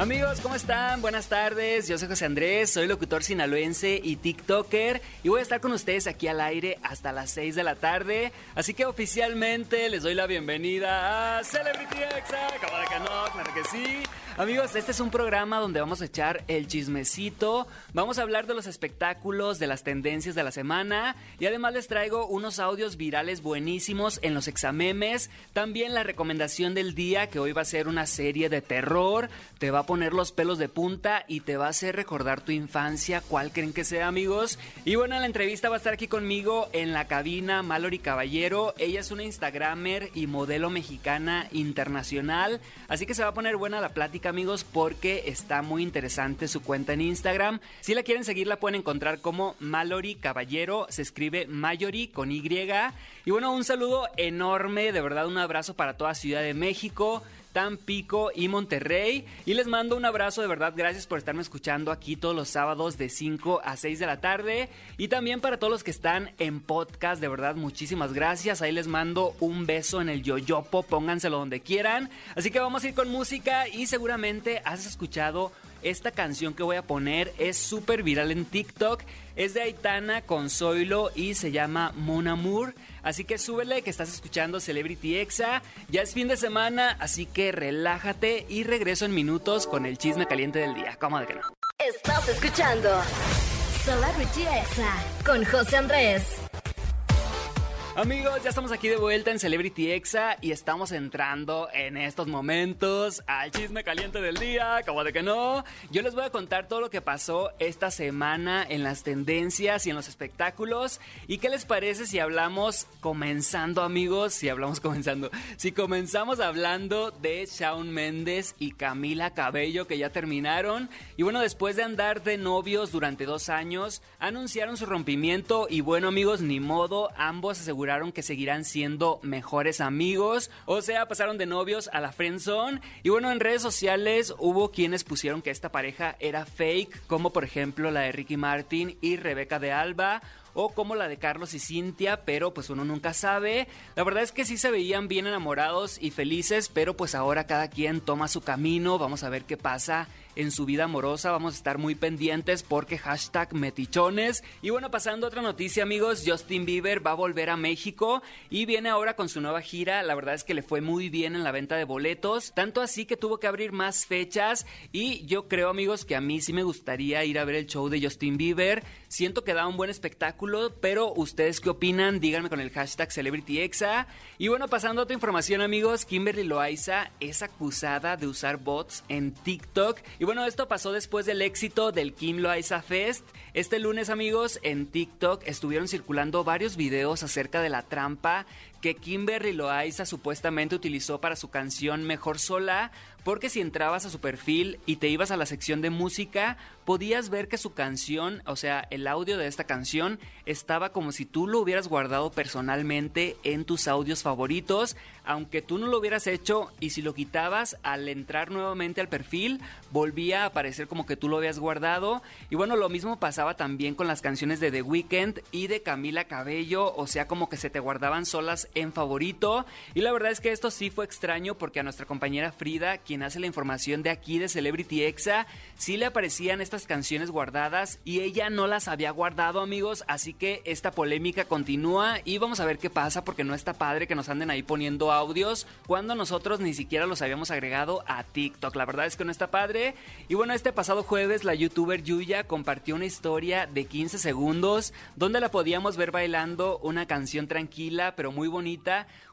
Amigos, ¿cómo están? Buenas tardes. Yo soy José Andrés, soy locutor sinaloense y TikToker y voy a estar con ustedes aquí al aire hasta las 6 de la tarde. Así que oficialmente les doy la bienvenida a Celebrity Exa. Acabo de no, claro que sí. Amigos, este es un programa donde vamos a echar el chismecito, vamos a hablar de los espectáculos, de las tendencias de la semana y además les traigo unos audios virales buenísimos en los examemes, también la recomendación del día que hoy va a ser una serie de terror, te va poner los pelos de punta y te va a hacer recordar tu infancia, cuál creen que sea amigos. Y bueno, en la entrevista va a estar aquí conmigo en la cabina Mallory Caballero, ella es una Instagramer y modelo mexicana internacional, así que se va a poner buena la plática amigos porque está muy interesante su cuenta en Instagram. Si la quieren seguir la pueden encontrar como Mallory Caballero, se escribe Mayori con Y. Y bueno, un saludo enorme, de verdad un abrazo para toda Ciudad de México. Tampico y Monterrey. Y les mando un abrazo de verdad. Gracias por estarme escuchando aquí todos los sábados de 5 a 6 de la tarde. Y también para todos los que están en podcast, de verdad, muchísimas gracias. Ahí les mando un beso en el yoyopo. Pónganselo donde quieran. Así que vamos a ir con música y seguramente has escuchado esta canción que voy a poner es súper viral en TikTok. Es de Aitana con Zoilo y se llama Mon Amour. Así que súbele que estás escuchando Celebrity Exa. Ya es fin de semana, así que relájate y regreso en minutos con el chisme caliente del día. ¿Cómo de que no? Estás escuchando Celebrity Exa con José Andrés. Amigos, ya estamos aquí de vuelta en Celebrity Exa y estamos entrando en estos momentos al chisme caliente del día, como de que no. Yo les voy a contar todo lo que pasó esta semana en las tendencias y en los espectáculos. ¿Y qué les parece si hablamos comenzando, amigos? Si hablamos comenzando. Si comenzamos hablando de Shawn Mendes y Camila Cabello que ya terminaron. Y bueno, después de andar de novios durante dos años, anunciaron su rompimiento y bueno, amigos, ni modo, ambos aseguraron que seguirán siendo mejores amigos. O sea, pasaron de novios a la friendzone. Y bueno, en redes sociales hubo quienes pusieron que esta pareja era fake, como por ejemplo la de Ricky Martin y Rebeca de Alba o como la de Carlos y Cintia, pero pues uno nunca sabe. La verdad es que sí se veían bien enamorados y felices, pero pues ahora cada quien toma su camino, vamos a ver qué pasa en su vida amorosa. Vamos a estar muy pendientes porque hashtag metichones. Y bueno, pasando a otra noticia amigos, Justin Bieber va a volver a México y viene ahora con su nueva gira. La verdad es que le fue muy bien en la venta de boletos, tanto así que tuvo que abrir más fechas y yo creo amigos que a mí sí me gustaría ir a ver el show de Justin Bieber. Siento que da un buen espectáculo, pero ustedes qué opinan? Díganme con el hashtag CelebrityExa. Y bueno, pasando a otra información amigos, Kimberly Loaiza es acusada de usar bots en TikTok y bueno, esto pasó después del éxito del Kim Loaiza Fest. Este lunes, amigos, en TikTok estuvieron circulando varios videos acerca de la trampa que Kimberly Loaiza supuestamente utilizó para su canción Mejor Sola, porque si entrabas a su perfil y te ibas a la sección de música, podías ver que su canción, o sea, el audio de esta canción, estaba como si tú lo hubieras guardado personalmente en tus audios favoritos, aunque tú no lo hubieras hecho y si lo quitabas al entrar nuevamente al perfil, volvía a aparecer como que tú lo habías guardado. Y bueno, lo mismo pasaba también con las canciones de The Weeknd y de Camila Cabello, o sea, como que se te guardaban solas en favorito. Y la verdad es que esto sí fue extraño porque a nuestra compañera Frida, quien hace la información de aquí de Celebrity Exa, sí le aparecían estas canciones guardadas y ella no las había guardado, amigos. Así que esta polémica continúa y vamos a ver qué pasa porque no está padre que nos anden ahí poniendo audios cuando nosotros ni siquiera los habíamos agregado a TikTok. La verdad es que no está padre. Y bueno, este pasado jueves la youtuber Yuya compartió una historia de 15 segundos donde la podíamos ver bailando una canción tranquila pero muy bonita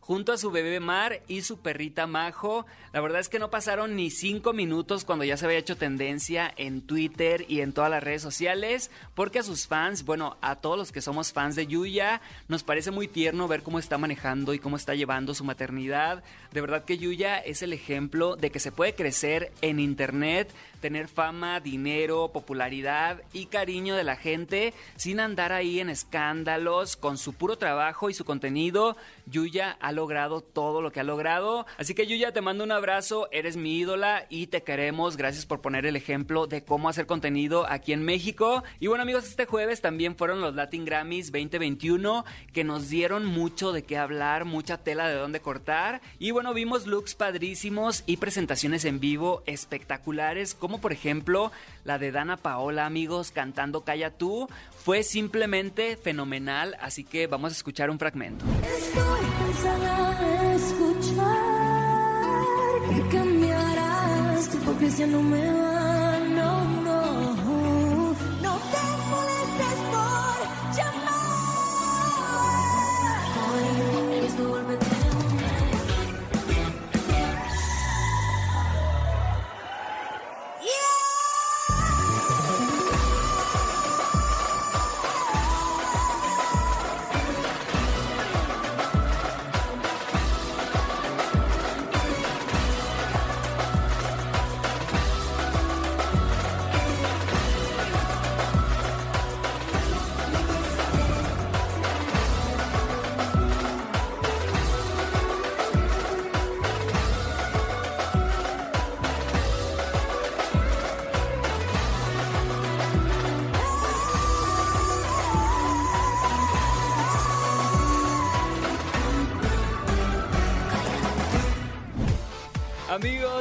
junto a su bebé Mar y su perrita Majo. La verdad es que no pasaron ni cinco minutos cuando ya se había hecho tendencia en Twitter y en todas las redes sociales, porque a sus fans, bueno, a todos los que somos fans de Yuya, nos parece muy tierno ver cómo está manejando y cómo está llevando su maternidad. De verdad que Yuya es el ejemplo de que se puede crecer en internet, tener fama, dinero, popularidad y cariño de la gente sin andar ahí en escándalos, con su puro trabajo y su contenido. Yuya ha logrado todo lo que ha logrado. Así que Yuya, te mando un abrazo, eres mi ídola y te queremos. Gracias por poner el ejemplo de cómo hacer contenido aquí en México. Y bueno amigos, este jueves también fueron los Latin Grammys 2021 que nos dieron mucho de qué hablar, mucha tela de dónde cortar. Y bueno, vimos looks padrísimos y presentaciones en vivo espectaculares, como por ejemplo la de Dana Paola, amigos, cantando Calla tú. Fue simplemente fenomenal, así que vamos a escuchar un fragmento. Cansada escuchar que cambiarás, tu hipocresía no me va,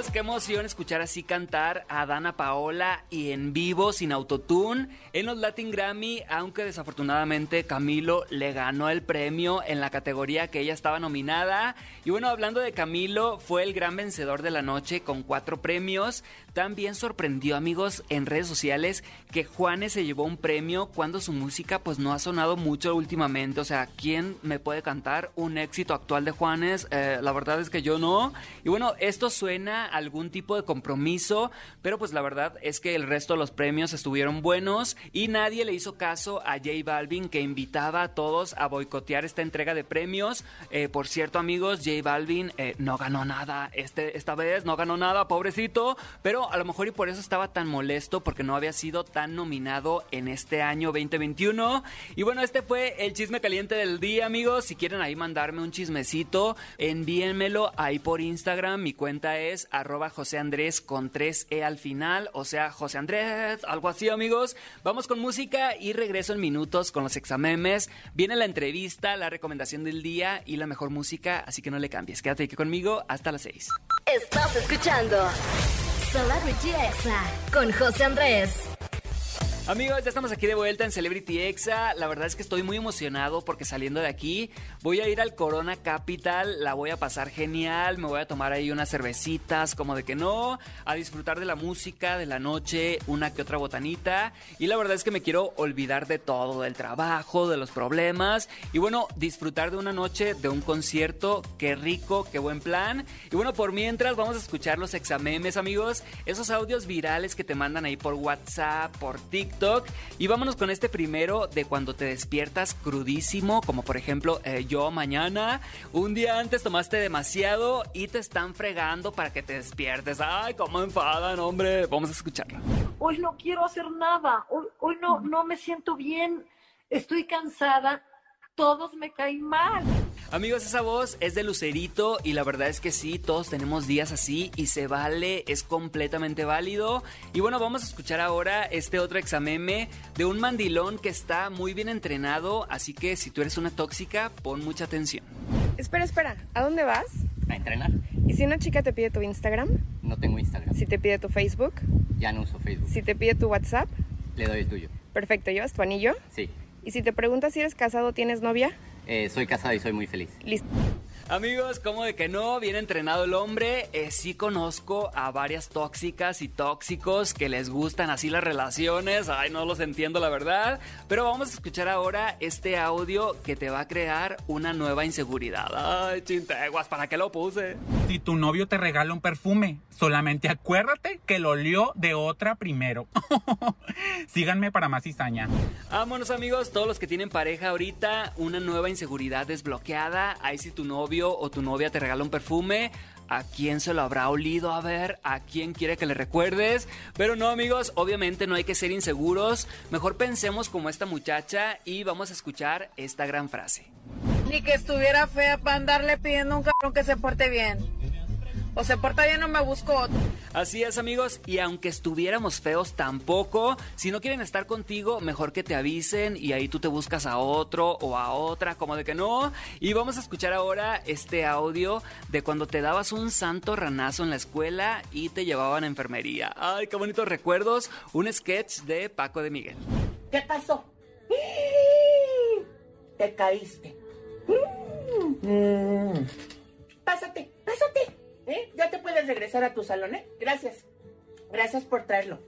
Amigos, qué emoción escuchar así cantar a Dana Paola y en vivo sin autotune en los Latin Grammy, aunque desafortunadamente Camilo le ganó el premio en la categoría que ella estaba nominada. Y bueno, hablando de Camilo, fue el gran vencedor de la noche con cuatro premios. También sorprendió, amigos, en redes sociales que Juanes se llevó un premio cuando su música pues no ha sonado mucho últimamente. O sea, ¿quién me puede cantar un éxito actual de Juanes? Eh, la verdad es que yo no. Y bueno, esto suena algún tipo de compromiso, pero pues la verdad es que el resto de los premios estuvieron buenos y nadie le hizo caso a J Balvin que invitaba a todos a boicotear esta entrega de premios. Eh, por cierto, amigos, J Balvin eh, no ganó nada este, esta vez, no ganó nada, pobrecito, pero a lo mejor y por eso estaba tan molesto porque no había sido tan nominado en este año 2021. Y bueno, este fue el chisme caliente del día, amigos. Si quieren ahí mandarme un chismecito, envíenmelo ahí por Instagram. Mi cuenta es arroba José Andrés con 3E al final, o sea, José Andrés, algo así amigos. Vamos con música y regreso en minutos con los examemes. Viene la entrevista, la recomendación del día y la mejor música, así que no le cambies. Quédate aquí conmigo hasta las 6. Estás escuchando Celebrity Exa con José Andrés. Amigos, ya estamos aquí de vuelta en Celebrity Exa. La verdad es que estoy muy emocionado porque saliendo de aquí voy a ir al Corona Capital, la voy a pasar genial, me voy a tomar ahí unas cervecitas, como de que no, a disfrutar de la música, de la noche, una que otra botanita. Y la verdad es que me quiero olvidar de todo, del trabajo, de los problemas. Y bueno, disfrutar de una noche, de un concierto, qué rico, qué buen plan. Y bueno, por mientras vamos a escuchar los examemes, amigos, esos audios virales que te mandan ahí por WhatsApp, por TikTok y vámonos con este primero de cuando te despiertas crudísimo, como por ejemplo eh, yo mañana. Un día antes tomaste demasiado y te están fregando para que te despiertes. Ay, cómo enfadan, hombre. Vamos a escucharlo. Hoy no quiero hacer nada. Hoy, hoy no, no me siento bien. Estoy cansada. Todos me caen mal. Amigos, esa voz es de Lucerito y la verdad es que sí, todos tenemos días así y se vale, es completamente válido. Y bueno, vamos a escuchar ahora este otro exameme de un mandilón que está muy bien entrenado, así que si tú eres una tóxica, pon mucha atención. Espera, espera, ¿a dónde vas? A entrenar. ¿Y si una chica te pide tu Instagram? No tengo Instagram. ¿Si te pide tu Facebook? Ya no uso Facebook. ¿Si te pide tu WhatsApp? Le doy el tuyo. Perfecto, ¿llevas tu anillo? Sí. ¿Y si te preguntas si eres casado o tienes novia? Eh, soy casado y soy muy feliz. Listo. Amigos, como de que no, bien entrenado el hombre. Eh, sí conozco a varias tóxicas y tóxicos que les gustan así las relaciones. Ay, no los entiendo la verdad. Pero vamos a escuchar ahora este audio que te va a crear una nueva inseguridad. Ay, chinteguas, ¿para qué lo puse? Si tu novio te regala un perfume, solamente acuérdate que lo olió de otra primero. Síganme para más cizaña. Vámonos amigos, todos los que tienen pareja ahorita, una nueva inseguridad desbloqueada. Ahí si tu novio o tu novia te regala un perfume, ¿a quién se lo habrá olido? A ver, ¿a quién quiere que le recuerdes? Pero no amigos, obviamente no hay que ser inseguros. Mejor pensemos como esta muchacha y vamos a escuchar esta gran frase. Ni que estuviera fea para andarle pidiendo a un cabrón que se porte bien. O se porta bien o me busco otro. Así es amigos, y aunque estuviéramos feos tampoco, si no quieren estar contigo, mejor que te avisen y ahí tú te buscas a otro o a otra, como de que no. Y vamos a escuchar ahora este audio de cuando te dabas un santo ranazo en la escuela y te llevaban a enfermería. Ay, qué bonitos recuerdos, un sketch de Paco de Miguel. ¿Qué pasó? Te caíste. Mm. Pásate, pásate. ¿Eh? Ya te puedes regresar a tu salón, ¿eh? Gracias. Gracias por traerlo.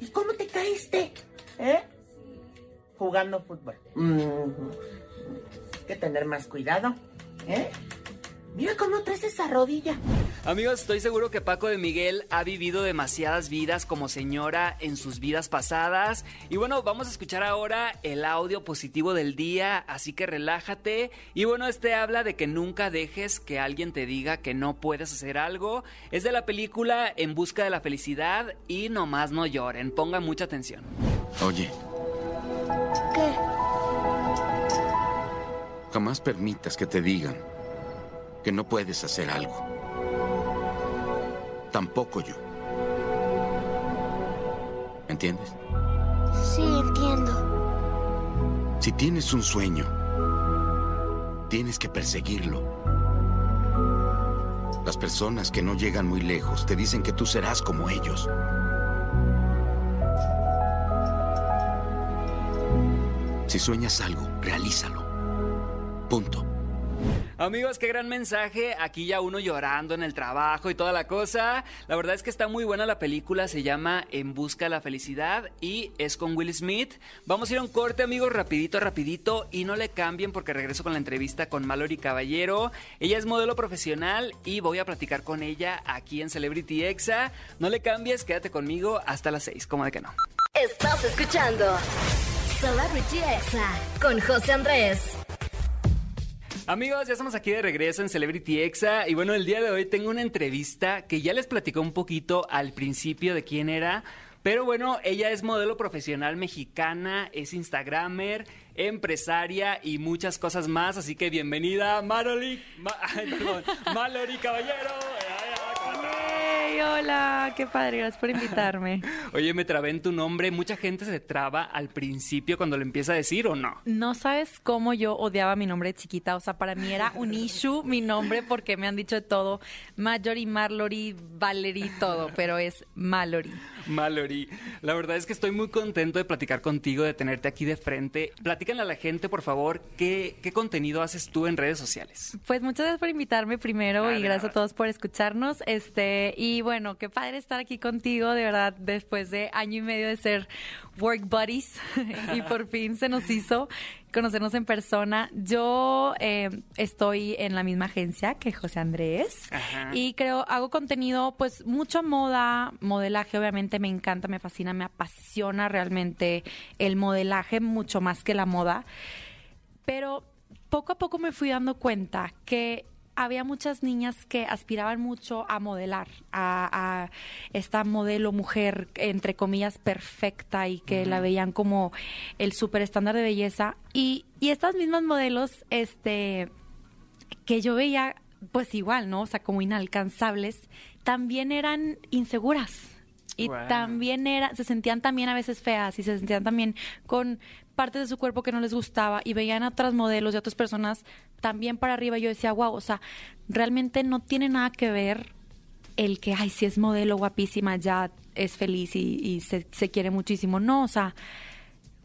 ¿Y cómo te caíste? ¿Eh? Jugando fútbol. Mm. Hay que tener más cuidado. ¿Eh? Mira cómo traes esa rodilla. Amigos, estoy seguro que Paco de Miguel ha vivido demasiadas vidas como señora en sus vidas pasadas. Y bueno, vamos a escuchar ahora el audio positivo del día, así que relájate. Y bueno, este habla de que nunca dejes que alguien te diga que no puedes hacer algo. Es de la película En Busca de la Felicidad y nomás no lloren, pongan mucha atención. Oye, ¿Qué? jamás permitas que te digan que no puedes hacer algo. Tampoco yo. ¿Entiendes? Sí, entiendo. Si tienes un sueño, tienes que perseguirlo. Las personas que no llegan muy lejos te dicen que tú serás como ellos. Si sueñas algo, realízalo. Punto. Amigos, qué gran mensaje. Aquí ya uno llorando en el trabajo y toda la cosa. La verdad es que está muy buena la película. Se llama En Busca de la Felicidad y es con Will Smith. Vamos a ir a un corte, amigos, rapidito, rapidito. Y no le cambien porque regreso con la entrevista con Mallory Caballero. Ella es modelo profesional y voy a platicar con ella aquí en Celebrity Exa. No le cambies, quédate conmigo hasta las 6. Como de que no. Estás escuchando Celebrity Exa con José Andrés. Amigos, ya estamos aquí de regreso en Celebrity Exa y bueno, el día de hoy tengo una entrevista que ya les platicó un poquito al principio de quién era, pero bueno, ella es modelo profesional mexicana, es instagramer, empresaria y muchas cosas más, así que bienvenida Mallory, Ma- Caballero. Ay, ay, ¿cómo estás? Hola, qué padre, gracias por invitarme. Oye, me trabé en tu nombre, mucha gente se traba al principio cuando lo empieza a decir o no. No sabes cómo yo odiaba mi nombre de chiquita, o sea, para mí era un issue mi nombre porque me han dicho de todo, Marjorie, Marlory, Valerie, todo, pero es Mallory. Mallory, la verdad es que estoy muy contento de platicar contigo, de tenerte aquí de frente. Platícanle a la gente, por favor, qué, qué contenido haces tú en redes sociales. Pues muchas gracias por invitarme primero y gracias a todos por escucharnos. Este, y bueno, qué padre estar aquí contigo, de verdad, después de año y medio de ser work buddies y por fin se nos hizo conocernos en persona. Yo eh, estoy en la misma agencia que José Andrés Ajá. y creo, hago contenido, pues mucha moda, modelaje, obviamente me encanta, me fascina, me apasiona realmente el modelaje mucho más que la moda pero poco a poco me fui dando cuenta que había muchas niñas que aspiraban mucho a modelar, a, a esta modelo mujer, entre comillas, perfecta y que la veían como el super estándar de belleza. Y, y estas mismas modelos, este, que yo veía, pues igual, ¿no? O sea, como inalcanzables, también eran inseguras. Y Wow. también era, se sentían también a veces feas y se sentían también con partes de su cuerpo que no les gustaba y veían a otras modelos y a otras personas también para arriba. Yo decía, wow, o sea, realmente no tiene nada que ver el que, ay, si es modelo guapísima, ya es feliz y, y se, se quiere muchísimo. No, o sea,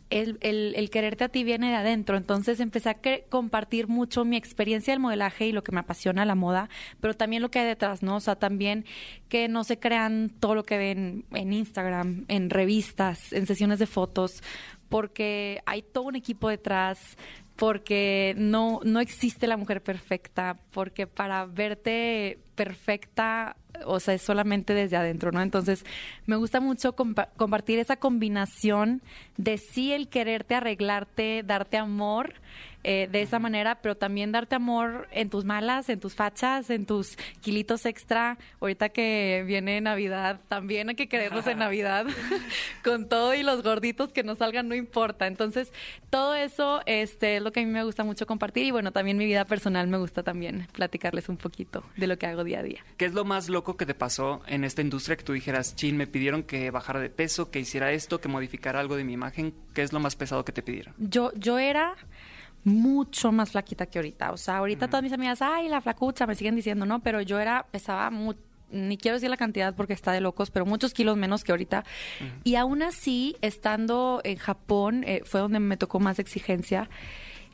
el, el- quererte a ti viene de adentro. Entonces empecé a compartir mucho mi experiencia del modelaje y lo que me apasiona la moda, pero también lo que hay detrás, ¿no? O sea, también que no se crean todo lo que ven en Instagram, en revistas, en sesiones de fotos, porque hay todo un equipo detrás, porque no, no existe la mujer perfecta, porque para verte perfecta, o sea, es solamente desde adentro, ¿no? Entonces, me gusta mucho compa- compartir esa combinación de sí el quererte arreglarte, darte amor eh, de esa manera, pero también darte amor en tus malas, en tus fachas, en tus kilitos extra. Ahorita que viene Navidad, también hay que querernos en Navidad con todo y los gorditos que nos salgan, no importa. Entonces, todo eso este, es lo lo que a mí me gusta mucho compartir y bueno, también mi vida personal me gusta también platicarles un poquito de lo que hago día a día. ¿Qué es lo más loco que te pasó en esta industria que tú dijeras, chin, me pidieron que bajara de peso, que hiciera esto, que modificara algo de mi imagen? ¿Qué es lo más pesado que te pidieron? Yo, yo era mucho más flaquita que ahorita. O sea, ahorita todas mis amigas, ay, la flacucha, me siguen diciendo, ¿no? Pero yo era, pesaba mucho ni quiero decir la cantidad porque está de locos, pero muchos kilos menos que ahorita. Y aún así, estando en Japón, eh, fue donde me tocó más exigencia,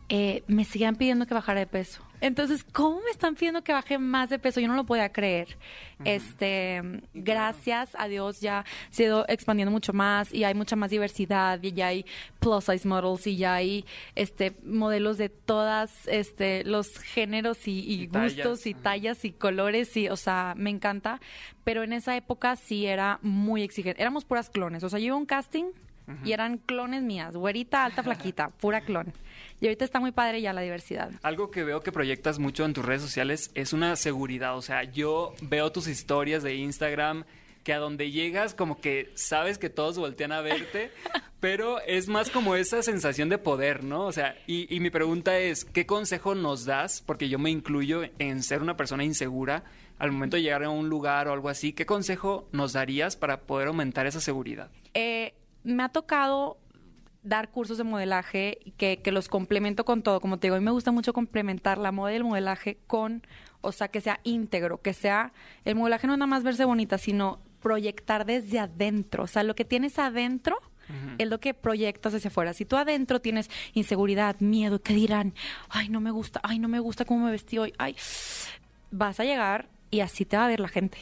eh, me seguían pidiendo que bajara de peso. Entonces, ¿cómo me están pidiendo que baje más de peso? Yo no lo podía creer. Este, gracias a Dios ya se ha ido expandiendo mucho más y hay mucha más diversidad y ya hay plus size models y ya hay este modelos de todas este los géneros y, y Y tallas. gustos y tallas y colores y o sea, me encanta, pero en esa época sí era muy exigente. Éramos puras clones, o sea, yo iba a un casting y eran clones mías, güerita, alta, flaquita, pura clon. Y ahorita está muy padre ya la diversidad. Algo que veo que proyectas mucho en tus redes sociales es una seguridad. O sea, yo veo tus historias de Instagram que a donde llegas como que sabes que todos voltean a verte, pero es más como esa sensación de poder, ¿no? O sea, y, y mi pregunta es, ¿qué consejo nos das? Porque yo me incluyo en ser una persona insegura al momento de llegar a un lugar o algo así. ¿Qué consejo nos darías para poder aumentar esa seguridad? Eh, me ha tocado dar cursos de modelaje que, que los complemento con todo. Como te digo, a mí me gusta mucho complementar la moda y el modelaje con, o sea, que sea íntegro, que sea, el modelaje no es nada más verse bonita, sino proyectar desde adentro. O sea, lo que tienes adentro es lo que proyectas hacia afuera. Si tú adentro tienes inseguridad, miedo, ¿qué dirán? Ay, no me gusta, ay, no me gusta cómo me vestí hoy, ay, vas a llegar y así te va a ver la gente.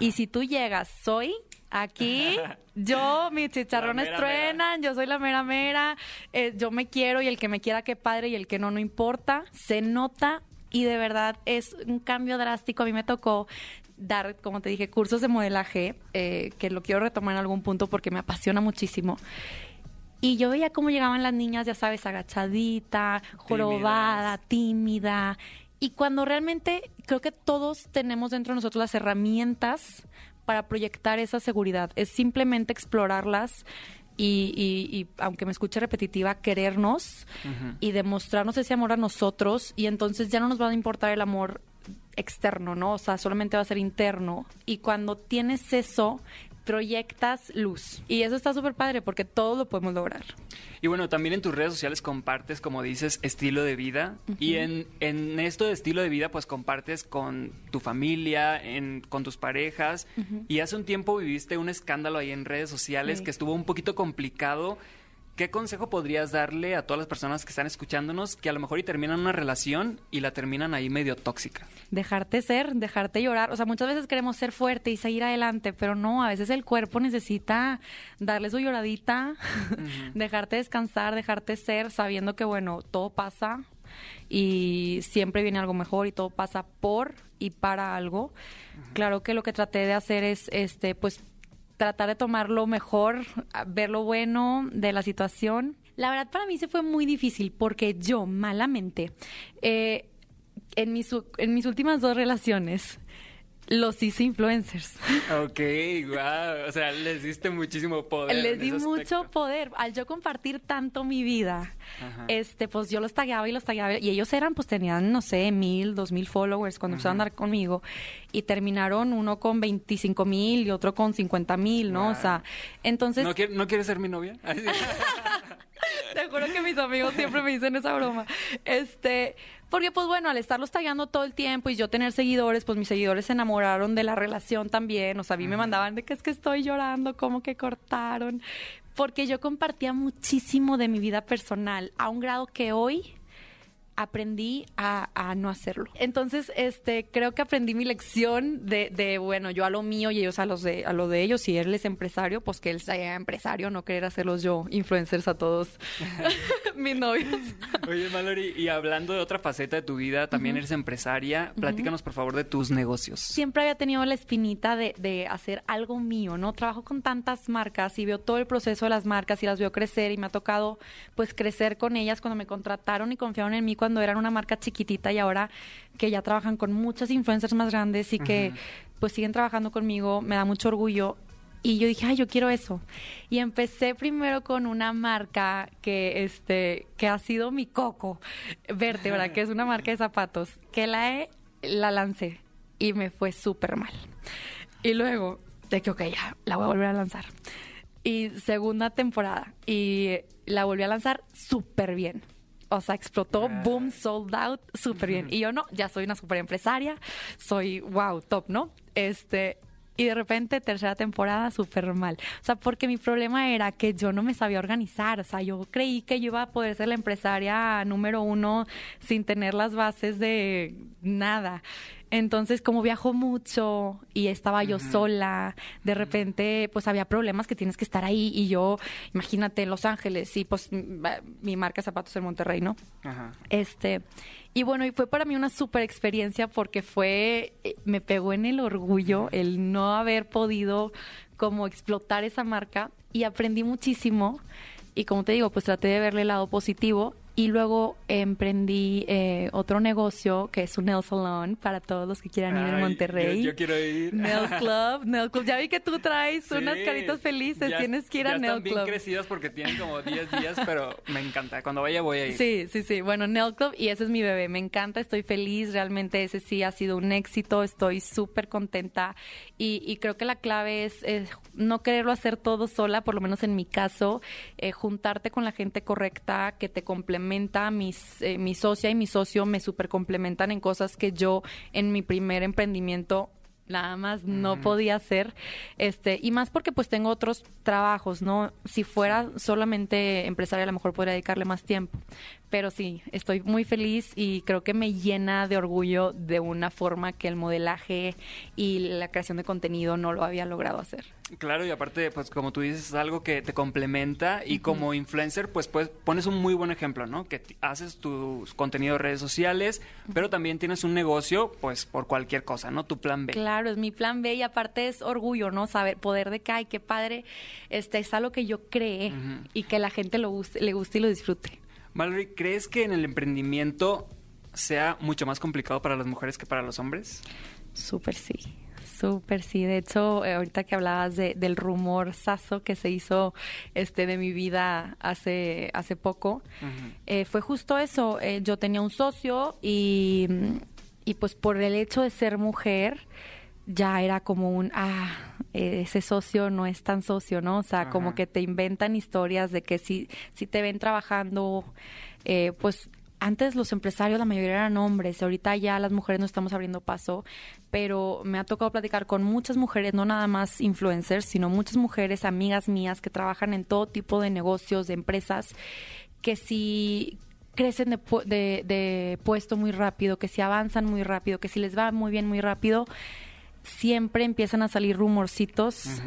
Y si tú llegas, soy aquí, yo, mis chicharrones mera, truenan, yo soy la mera mera, eh, yo me quiero y el que me quiera qué padre y el que no, no importa, se nota y de verdad es un cambio drástico. A mí me tocó dar, como te dije, cursos de modelaje, eh, que lo quiero retomar en algún punto porque me apasiona muchísimo. Y yo veía cómo llegaban las niñas, ya sabes, agachadita, jorobada, tímida. Y cuando realmente creo que todos tenemos dentro de nosotros las herramientas para proyectar esa seguridad, es simplemente explorarlas y, y- y, aunque me escuche repetitiva, querernos y demostrarnos ese amor a nosotros y entonces ya no nos va a importar el amor externo, ¿no? O sea, solamente va a ser interno. Y cuando tienes eso, proyectas luz. Y eso está súper padre porque todo lo podemos lograr. Y bueno, también en tus redes sociales compartes, como dices, estilo de vida. Y en, en esto de estilo de vida, pues compartes con tu familia, en, con tus parejas. Y hace un tiempo viviste un escándalo ahí en redes sociales Sí. que estuvo un poquito complicado. ¿Qué consejo podrías darle a todas las personas que están escuchándonos que a lo mejor y terminan una relación y la terminan ahí medio tóxica? Dejarte ser, dejarte llorar. O sea, muchas veces queremos ser fuerte y seguir adelante, pero no, a veces el cuerpo necesita darle su lloradita, dejarte descansar, dejarte ser, sabiendo que, bueno, todo pasa y siempre viene algo mejor y todo pasa por y para algo. Claro que lo que traté de hacer es, este, pues, tratar de tomar lo mejor, ver lo bueno de la situación. La verdad para mí se fue muy difícil porque yo malamente eh, en mis, en mis últimas dos relaciones los hice influencers. Ok, wow. O sea, les diste muchísimo poder. Les di mucho aspecto. poder. Al yo compartir tanto mi vida, Ajá. este, pues yo los tagueaba y los tagueaba. Y ellos eran, pues tenían, no sé, mil, dos mil followers cuando empezaron a andar conmigo. Y terminaron uno con 25 mil y otro con 50 mil, ¿no? O sea, entonces... ¿No, quiere- ¿No quieres ser mi novia? Te juro que mis amigos siempre me dicen esa broma. Este, porque pues bueno, al estarlos tagueando todo el tiempo y yo tener seguidores, pues mis seguidores se enamoraron de la relación también. O sea, a mí me mandaban de que es que estoy llorando, como que cortaron. Porque yo compartía muchísimo de mi vida personal, a un grado que hoy aprendí a, a no hacerlo. Entonces, este, creo que aprendí mi lección de, de, bueno, yo a lo mío y ellos a los de, a lo de ellos. Si él es empresario, pues que él sea empresario, no querer hacerlos yo influencers a todos mis novios. Oye, Mallory, y hablando de otra faceta de tu vida, también eres empresaria. Platícanos, por favor, de tus negocios. Siempre había tenido la espinita de, de hacer algo mío, ¿no? Trabajo con tantas marcas y veo todo el proceso de las marcas y las veo crecer y me ha tocado pues crecer con ellas cuando me contrataron y confiaron en mí cuando eran una marca chiquitita y ahora que ya trabajan con muchas influencers más grandes y que pues siguen trabajando conmigo, me da mucho orgullo. Y yo dije, ay, yo quiero eso. Y empecé primero con una marca que, este, que ha sido mi coco, Vértebra, que es una marca de zapatos, que la, he, la lancé y me fue súper mal. Y luego, de que, ok, ya, la voy a volver a lanzar. Y segunda temporada, y la volví a lanzar súper bien. O sea, explotó, boom, sold out, súper bien. Y yo no, ya soy una súper empresaria, soy, wow, top, ¿no? Este, y de repente tercera temporada súper mal. O sea, porque mi problema era que yo no me sabía organizar. O sea, yo creí que yo iba a poder ser la empresaria número uno sin tener las bases de nada. Entonces, como viajo mucho y estaba yo sola, de repente, pues había problemas que tienes que estar ahí. Y yo, imagínate, en Los Ángeles, y pues mi marca zapatos en Monterrey, ¿no? Ajá. Este, y bueno, y fue para mí una super experiencia porque fue, eh, me pegó en el orgullo el no haber podido como explotar esa marca y aprendí muchísimo. Y como te digo, pues traté de verle el lado positivo y luego emprendí eh, otro negocio que es un nail salon para todos los que quieran ir Ay, en Monterrey. Yo, yo quiero ir. Nail Club, Nail Club. Ya vi que tú traes Sí, unas caritas felices. ya- Tienes que ir ya a Nail están bien Club. crecidas porque tienen como 10 días, pero me encanta. Cuando vaya voy a ir. Sí, sí, sí. Bueno, Nail Club y ese es mi bebé. Me encanta, estoy feliz. Realmente ese sí ha sido un éxito. Estoy súper contenta y, y creo que la clave es, eh, no quererlo hacer todo sola, por lo menos en mi caso, eh, juntarte con la gente correcta que te complementa. Mis, eh, mi socia y mi socio me súper complementan en cosas que yo en mi primer emprendimiento nada más no podía hacer este y más porque pues tengo otros trabajos no si fuera solamente empresaria a lo mejor podría dedicarle más tiempo pero sí estoy muy feliz y creo que me llena de orgullo de una forma que el modelaje y la creación de contenido no lo había logrado hacer. Claro, y aparte, pues como tú dices, es algo que te complementa y como influencer, pues, pues pones un muy buen ejemplo, ¿no? Que haces tus contenidos de redes sociales, pero también tienes un negocio, pues, por cualquier cosa, ¿no? Tu plan B. Claro, es mi plan B y aparte es orgullo, ¿no? Saber, poder de que, ay, qué padre, este es algo que yo creé y que la gente lo guste, le guste y lo disfrute. Mallory, ¿crees que en el emprendimiento sea mucho más complicado para las mujeres que para los hombres? Súper sí, súper sí. De hecho, eh, ahorita que hablabas de- del rumor saso que se hizo este de mi vida hace, hace poco, eh, fue justo eso. Eh, yo tenía un socio y, y pues por el hecho de ser mujer, ya era como un, ah, eh, ese socio no es tan socio, ¿no? O sea, como que te inventan historias de que si, si te ven trabajando, eh, pues antes los empresarios, la mayoría eran hombres, ahorita ya las mujeres no estamos abriendo paso, pero me ha tocado platicar con muchas mujeres, no nada más influencers, sino muchas mujeres, amigas mías que trabajan en todo tipo de negocios, de empresas, que si crecen de, de, de puesto muy rápido, que si avanzan muy rápido, que si les va muy bien muy rápido, siempre empiezan a salir rumorcitos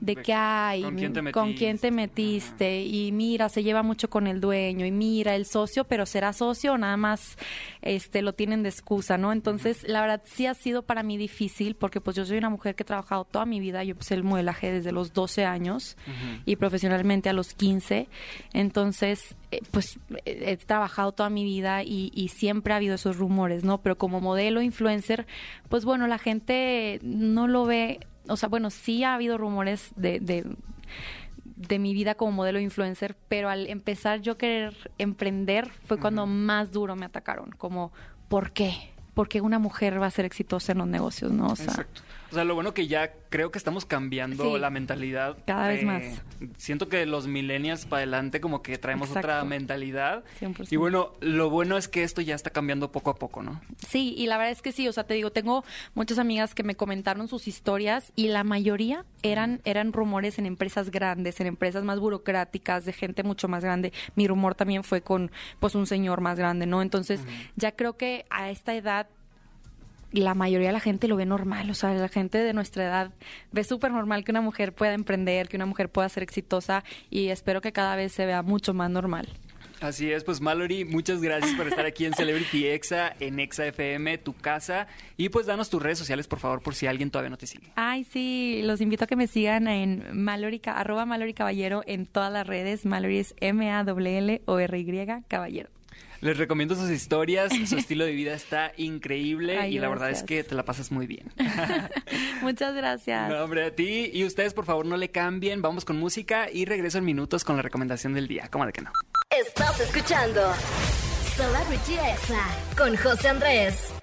de que hay, ¿Con quién te con quién te metiste y mira, se lleva mucho con el dueño y mira, el socio, pero será socio o nada más este lo tienen de excusa, ¿no? Entonces, la verdad sí ha sido para mí difícil porque pues yo soy una mujer que he trabajado toda mi vida, yo empecé el modelaje desde los 12 años y profesionalmente a los 15. Entonces, eh, pues he trabajado toda mi vida y, y siempre ha habido esos rumores, ¿no? Pero como modelo influencer, pues bueno, la gente no lo ve, o sea, bueno, sí ha habido rumores de, de, de mi vida como modelo influencer, pero al empezar yo querer emprender fue cuando más duro me atacaron, como, ¿por qué? ¿Por qué una mujer va a ser exitosa en los negocios, no? O sea, Exacto. O sea, lo bueno que ya creo que estamos cambiando Sí. la mentalidad. Cada vez Eh, más. Siento que los millennials para adelante como que traemos otra mentalidad. 100%. Y bueno, lo bueno es que esto ya está cambiando poco a poco, ¿no? Sí, y la verdad es que sí, o sea, te digo, tengo muchas amigas que me comentaron sus historias y la mayoría eran eran rumores en empresas grandes, en empresas más burocráticas, de gente mucho más grande. Mi rumor también fue con pues un señor más grande, ¿no? Entonces, ya creo que a esta edad la mayoría de la gente lo ve normal, o sea, la gente de nuestra edad ve súper normal que una mujer pueda emprender, que una mujer pueda ser exitosa y espero que cada vez se vea mucho más normal. Así es, pues Mallory, muchas gracias por estar aquí en Celebrity Exa, en Exa FM, tu casa. Y pues danos tus redes sociales, por favor, por si alguien todavía no te sigue. Ay, sí, los invito a que me sigan en Mallory, arroba Mallory Caballero en todas las redes. Mallory es M-A-L-L-O-R-Y Caballero. Les recomiendo sus historias, su estilo de vida está increíble Ay, y la verdad es que te la pasas muy bien. Muchas gracias. No, hombre, a ti y ustedes por favor no le cambien, vamos con música y regreso en minutos con la recomendación del día, ¿cómo de que no? Estás escuchando Celebrity Exa con José Andrés.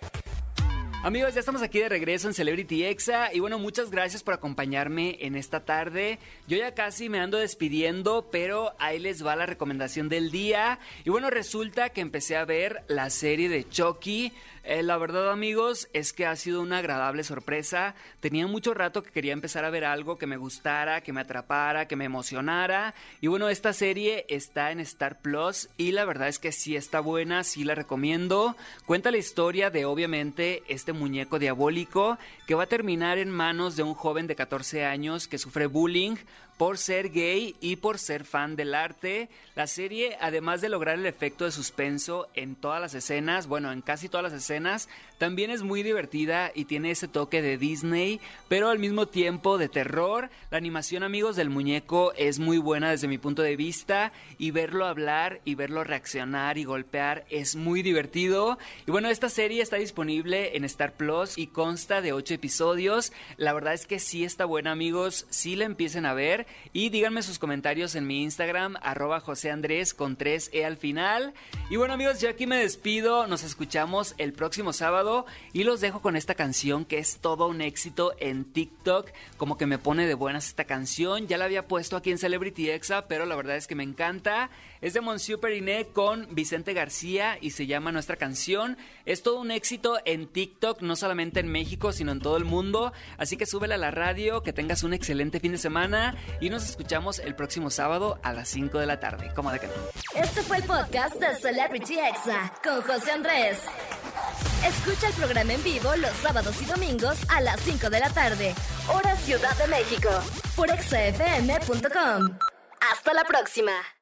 Amigos, ya estamos aquí de regreso en Celebrity Exa y bueno, muchas gracias por acompañarme en esta tarde. Yo ya casi me ando despidiendo, pero ahí les va la recomendación del día. Y bueno, resulta que empecé a ver la serie de Chucky. Eh, la verdad, amigos, es que ha sido una agradable sorpresa. Tenía mucho rato que quería empezar a ver algo que me gustara, que me atrapara, que me emocionara. Y bueno, esta serie está en Star Plus y la verdad es que sí está buena, sí la recomiendo. Cuenta la historia de, obviamente, muñeco diabólico que va a terminar en manos de un joven de 14 años que sufre bullying por ser gay y por ser fan del arte. La serie, además de lograr el efecto de suspenso en todas las escenas, bueno, en casi todas las escenas, también es muy divertida y tiene ese toque de Disney, pero al mismo tiempo de terror. La animación, amigos, del muñeco es muy buena desde mi punto de vista y verlo hablar y verlo reaccionar y golpear es muy divertido. Y bueno, esta serie está disponible en Star Plus y consta de 8 episodios. La verdad es que sí está buena, amigos, sí la empiecen a ver y díganme sus comentarios en mi Instagram, arroba José Andrés con 3E al final. Y bueno, amigos, yo aquí me despido, nos escuchamos el próximo sábado y los dejo con esta canción que es todo un éxito en TikTok, como que me pone de buenas esta canción, ya la había puesto aquí en Celebrity Exa, pero la verdad es que me encanta. Es de Monsieur Periné con Vicente García y se llama Nuestra canción. Es todo un éxito en TikTok, no solamente en México, sino en todo el mundo. Así que súbela a la radio, que tengas un excelente fin de semana y nos escuchamos el próximo sábado a las 5 de la tarde. ¿Cómo de que? Este fue el podcast de Celebrity Exa con José Andrés. Escucha el programa en vivo los sábados y domingos a las 5 de la tarde, hora Ciudad de México, por exafm.com. Hasta la próxima.